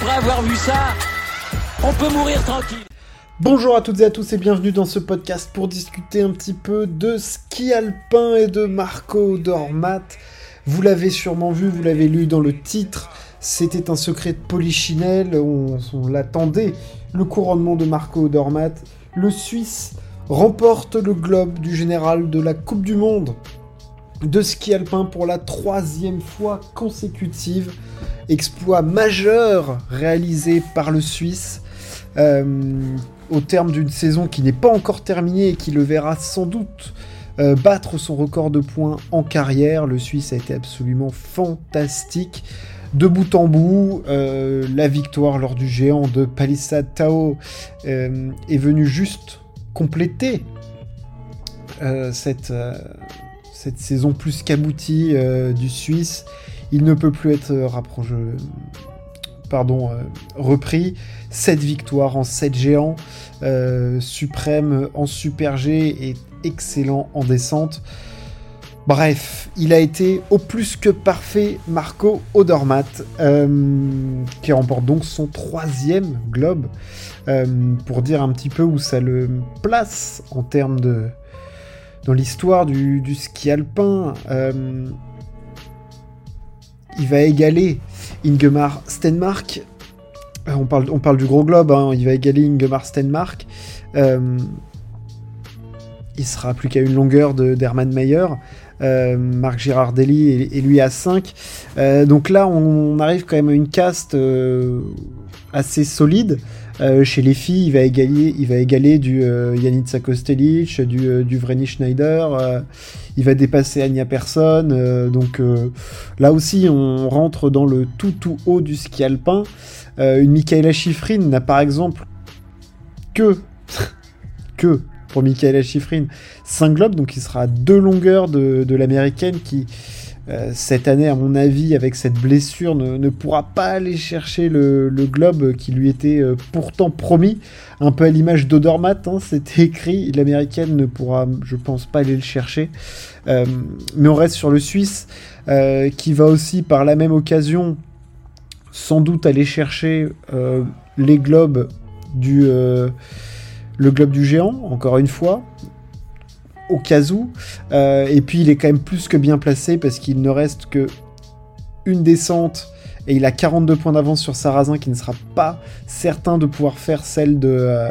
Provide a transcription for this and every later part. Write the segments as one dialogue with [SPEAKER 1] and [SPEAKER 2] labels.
[SPEAKER 1] après avoir vu ça, on peut mourir tranquille.
[SPEAKER 2] Bonjour à toutes et à tous et bienvenue dans ce podcast pour discuter un petit peu de ski alpin et de Marco Dormat. Vous l'avez sûrement vu, vous l'avez lu dans le titre, c'était un secret de Polichinelle, on, on l'attendait, le couronnement de Marco Dormat. Le Suisse remporte le globe du général de la Coupe du Monde de ski alpin pour la troisième fois consécutive. Exploit majeur réalisé par le Suisse. Euh, au terme d'une saison qui n'est pas encore terminée et qui le verra sans doute euh, battre son record de points en carrière. Le Suisse a été absolument fantastique. De bout en bout, euh, la victoire lors du géant de Palissade Tao est venue juste compléter cette saison plus qu'aboutie du Suisse. Il ne peut plus être rapproché, pardon, repris. 7 victoires en 7 géants, euh, suprême en super G et excellent en descente. Bref, il a été au plus que parfait Marco Odermatt, euh, qui remporte donc son troisième globe, euh, pour dire un petit peu où ça le place en termes de... dans l'histoire du, ski alpin. Il va égaler Ingemar Stenmark euh, on parle, on du gros globe, hein. il va égaler Ingemar Stenmark. Euh, il sera plus qu'à une longueur d'Hermann Mayer. Euh, Marc Girardelli et, lui à 5. donc là, on, arrive quand même à une caste assez solide. Chez les filles, il va égaler, du Janica Kostelic, du, du Vreni Schneider. il va dépasser Anya Persson. donc là aussi, on rentre dans le tout tout haut du ski alpin. Euh, une Michaela Schifrin n'a par exemple que, que pour Michaela Schifrin 5 globes, donc il sera à deux longueurs de, l'américaine qui, euh, cette année, à mon avis, avec cette blessure, ne, pourra pas aller chercher le, globe qui lui était euh, pourtant promis. Un peu à l'image d'Odermatt, hein, c'était écrit, l'américaine ne pourra, je pense, pas aller le chercher. mais on reste sur le Suisse, qui va aussi, par la même occasion, sans doute aller chercher euh, les globes du euh, le globe du géant, encore une fois, au cas où. Euh, et puis il est quand même plus que bien placé parce qu'il ne reste que une descente et il a 42 points d'avance sur Sarrazin qui ne sera pas certain de pouvoir faire celle de,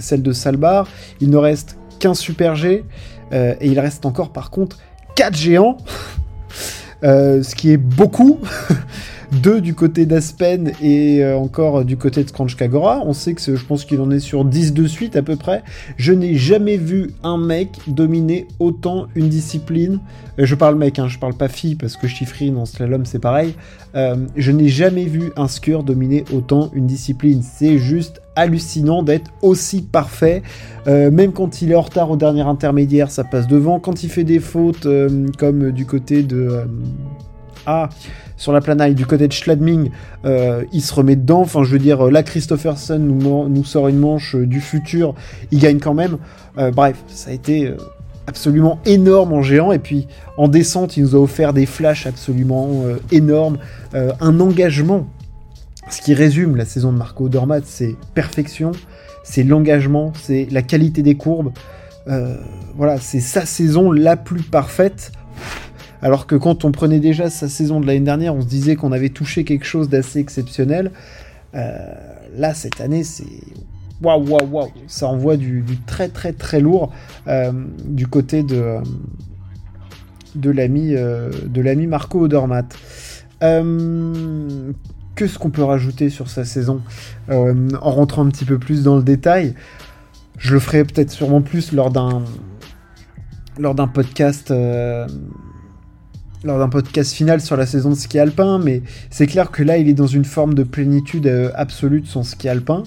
[SPEAKER 2] celle de Salbar. Il ne reste qu'un super G et il reste encore par contre 4 géants, ce qui est beaucoup. deux du côté d'Aspen et euh, encore du côté de Scranch Kagora. On sait que je pense qu'il en est sur 10 de suite à peu près. Je n'ai jamais vu un mec dominer autant une discipline. Euh, je parle mec, hein, je parle pas fille parce que chiffrine en slalom c'est pareil. Euh, je n'ai jamais vu un skieur dominer autant une discipline. C'est juste hallucinant d'être aussi parfait. même quand il est en retard au dernier intermédiaire, ça passe devant. Quand il fait des fautes, comme du côté de... Ah, sur la planaille du côté de Schladming, euh, il se remet dedans. Enfin, je veux dire, là, Christopherson nous, nous sort une manche euh, du futur, il gagne quand même. Euh, bref, ça a été absolument énorme en géant. Et puis, en descente, il nous a offert des flashs absolument énormes, un engagement. Ce qui résume la saison de Marco Dormat, c'est perfection, c'est l'engagement, c'est la qualité des courbes. voilà, c'est sa saison la plus parfaite. Alors que quand on prenait déjà sa saison de l'année dernière, on se disait qu'on avait touché quelque chose d'assez exceptionnel. Euh, là, cette année, c'est waouh, waouh, waouh. Ça envoie du, très, très, très lourd euh, du côté de, euh, de l'ami Marco Odermatt. Qu'est-ce qu'on peut rajouter sur sa saison en rentrant un petit peu plus dans le détail? Je le ferai peut-être sûrement plus lors d'un lors d'un podcast lors d'un podcast final sur la saison de ski alpin, mais c'est clair que là, il est dans une forme de plénitude euh, absolue de son ski alpin.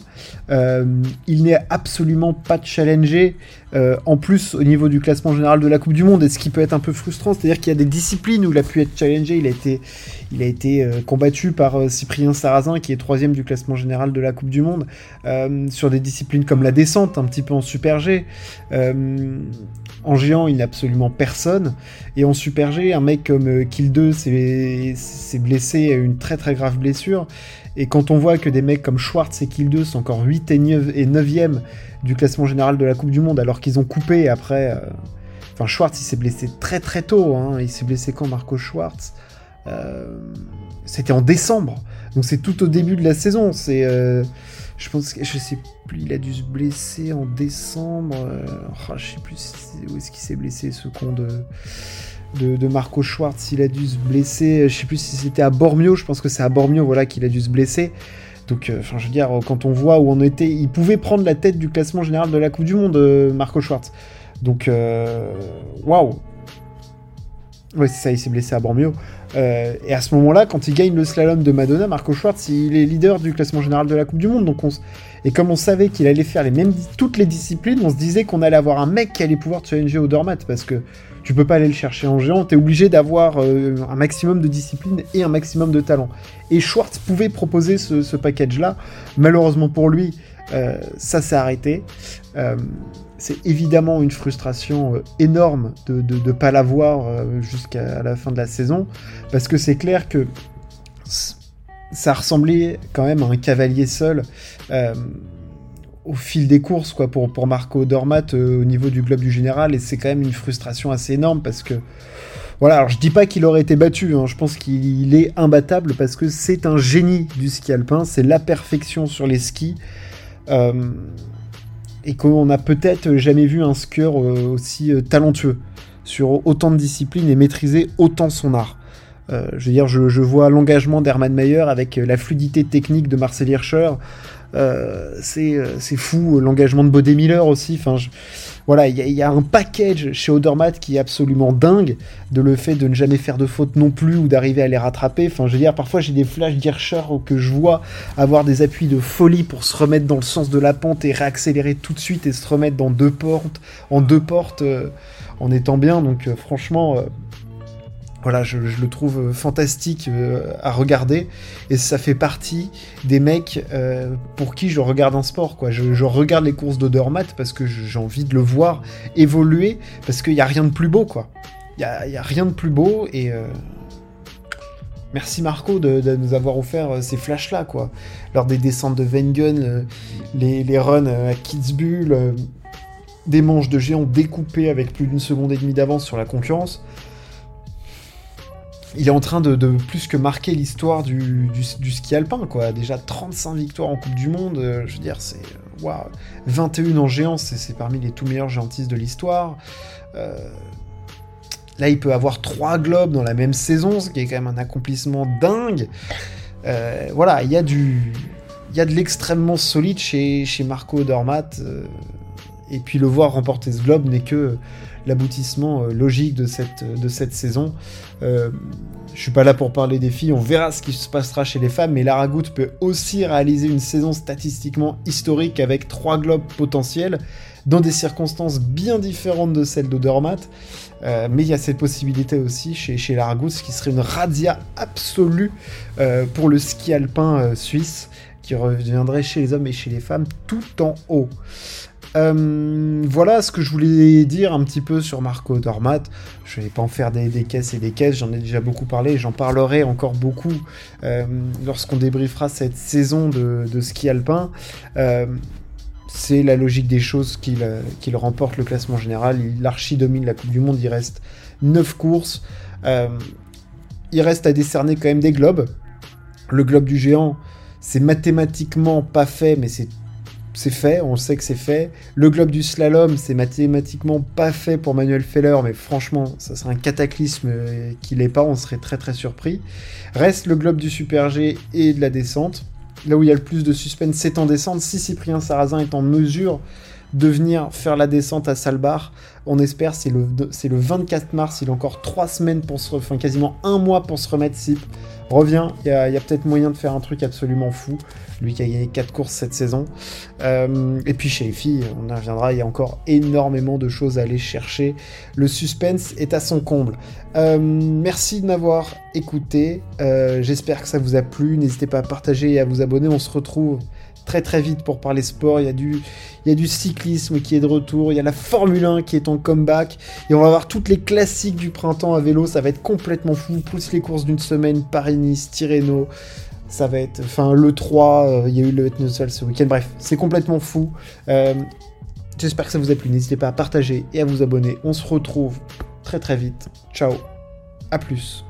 [SPEAKER 2] Euh, il n'est absolument pas challengé, euh, en plus au niveau du classement général de la Coupe du Monde, et ce qui peut être un peu frustrant, c'est-à-dire qu'il y a des disciplines où il a pu être challengé, il a été, il a été combattu par Cyprien Sarrazin, qui est troisième du classement général de la Coupe du Monde, sur des disciplines comme la descente, un petit peu en super G En géant, il n'a absolument personne. Et en Super G, un mec comme Kill 2 s'est blessé à une très très grave blessure. Et quand on voit que des mecs comme Schwartz et Kill 2 sont encore 8 et 9e du classement général de la Coupe du Monde, alors qu'ils ont coupé après. Enfin, Schwartz, il s'est blessé très très tôt. Hein. Il s'est blessé quand Marco Schwartz? C'était en décembre. Donc c'est tout au début de la saison. C'est, euh, je pense que je sais plus, il a dû se blesser en décembre. Euh, oh, je sais plus où est-ce qu'il s'est blessé ce con de, de, Marco Schwartz. Il a dû se blesser. Je sais plus si c'était à Bormio. Je pense que c'est à Bormio, voilà, qu'il a dû se blesser. Donc, euh, enfin, je veux dire, quand on voit où on était, il pouvait prendre la tête du classement général de la Coupe du Monde, Marco Schwartz. Donc, waouh. Ouais, c'est ça, il s'est blessé à Bormio. Euh, et à ce moment-là, quand il gagne le slalom de Madonna, Marco Schwartz, il est leader du classement général de la Coupe du Monde. Donc Et comme on savait qu'il allait faire les mêmes... toutes les disciplines, on se disait qu'on allait avoir un mec qui allait pouvoir challenger au Dormat parce que tu peux pas aller le chercher en géant, tu es obligé d'avoir euh, un maximum de discipline et un maximum de talent. Et Schwartz pouvait proposer ce, package-là. Malheureusement pour lui, euh, ça s'est arrêté c'est évidemment une frustration euh, énorme de ne pas l'avoir euh, jusqu'à la fin de la saison, parce que c'est clair que ça ressemblait quand même à un cavalier seul euh, au fil des courses quoi, pour, Marco Dormat au niveau du globe du général, et c'est quand même une frustration assez énorme parce que. Voilà, alors je dis pas qu'il aurait été battu, hein, je pense qu'il est imbattable parce que c'est un génie du ski alpin, c'est la perfection sur les skis et qu'on n'a peut-être jamais vu un skieur euh, aussi euh, talentueux sur autant de disciplines et maîtriser autant son art. Euh, je veux dire, je, vois l'engagement d'Hermann Mayer avec la fluidité technique de Marcel Hirscher. c'est fou, l'engagement de Bodé Miller aussi. Enfin, voilà, il y, a un package chez Odermatt qui est absolument dingue, de le fait de ne jamais faire de fautes non plus ou d'arriver à les rattraper. Enfin, je veux dire, parfois j'ai des flashs d'Hirscher que je vois avoir des appuis de folie pour se remettre dans le sens de la pente et réaccélérer tout de suite et se remettre dans deux portes, en deux portes, euh, en étant bien. Donc, euh, franchement, euh, voilà, je, le trouve euh, fantastique euh, à regarder et ça fait partie des mecs euh, pour qui je regarde un sport. Je, regarde les courses d'Odermatt parce que j'ai envie de le voir évoluer parce qu'il n'y a rien de plus beau. quoi. Il n'y a, rien de plus beau et merci Marco de, nous avoir offert ces flashs-là. quoi. Lors des descentes de Wengen, les, les, runs à Kitzbühel, des manches de géants découpées avec plus d'une seconde et demie d'avance sur la concurrence il est en train de, plus que marquer l'histoire du, ski alpin, quoi. Déjà 35 victoires en Coupe du Monde, euh, je veux dire, c'est. Euh, waouh 21 en géant, c'est parmi les tout meilleurs géantistes de l'histoire. Euh, là, il peut avoir 3 globes dans la même saison, ce qui est quand même un accomplissement dingue. voilà, il y a du. Il y a de l'extrêmement solide chez, chez Marco Dormat. et puis le voir remporter ce globe n'est que l'aboutissement euh, logique de cette, de cette saison. Euh, je suis pas là pour parler des filles, on verra ce qui se passera chez les femmes, mais Lara peut aussi réaliser une saison statistiquement historique avec trois globes potentiels, dans des circonstances bien différentes de celles d'Odermatt. Euh, mais il y a cette possibilité aussi chez, chez ce qui serait une radia absolue pour le ski alpin suisse, qui reviendrait chez les hommes et chez les femmes tout en haut. Euh, voilà ce que je voulais dire un petit peu sur Marco Dormat. Je vais pas en faire des, caisses et des caisses, j'en ai déjà beaucoup parlé, j'en parlerai encore beaucoup euh, lorsqu'on débriefera cette saison de, ski alpin. Euh, c'est la logique des choses qu'il remporte le classement général. Il archi domine la Coupe du Monde, il reste 9 courses. il reste à décerner quand même des globes. Le globe du géant, c'est mathématiquement pas fait, mais c'est c'est fait, on sait que c'est fait. Le globe du slalom, c'est mathématiquement pas fait pour Manuel Feller, mais franchement, ça serait un cataclysme euh, qu'il l'est pas, on serait très très surpris. Reste le globe du Super G et de la descente. Là où il y a le plus de suspense, c'est en descente. Si Cyprien Sarrazin est en mesure de venir faire la descente à Salbar, on espère, c'est le, c'est le 24 mars, il a encore 3 semaines pour se, enfin quasiment un mois pour se remettre Cyp. Revient, il y a, peut-être moyen de faire un truc absolument fou lui qui a gagné 4 courses cette saison. Euh, et puis chez les on y reviendra, il y a encore énormément de choses à aller chercher. Le suspense est à son comble. Euh, merci de m'avoir écouté. Euh, j'espère que ça vous a plu. N'hésitez pas à partager et à vous abonner. On se retrouve très très vite pour parler sport. Il y, a du, cyclisme qui est de retour, il y a la Formule 1 qui est en comeback, et on va voir toutes les classiques du printemps à vélo, ça va être complètement fou, plus les courses d'une semaine, Paris-Nice, Tirreno, ça va être, enfin le 3, euh, il y a eu le Etnosol ce week-end, bref, c'est complètement fou. Euh, j'espère que ça vous a plu, n'hésitez pas à partager et à vous abonner, on se retrouve très très vite, ciao, à plus.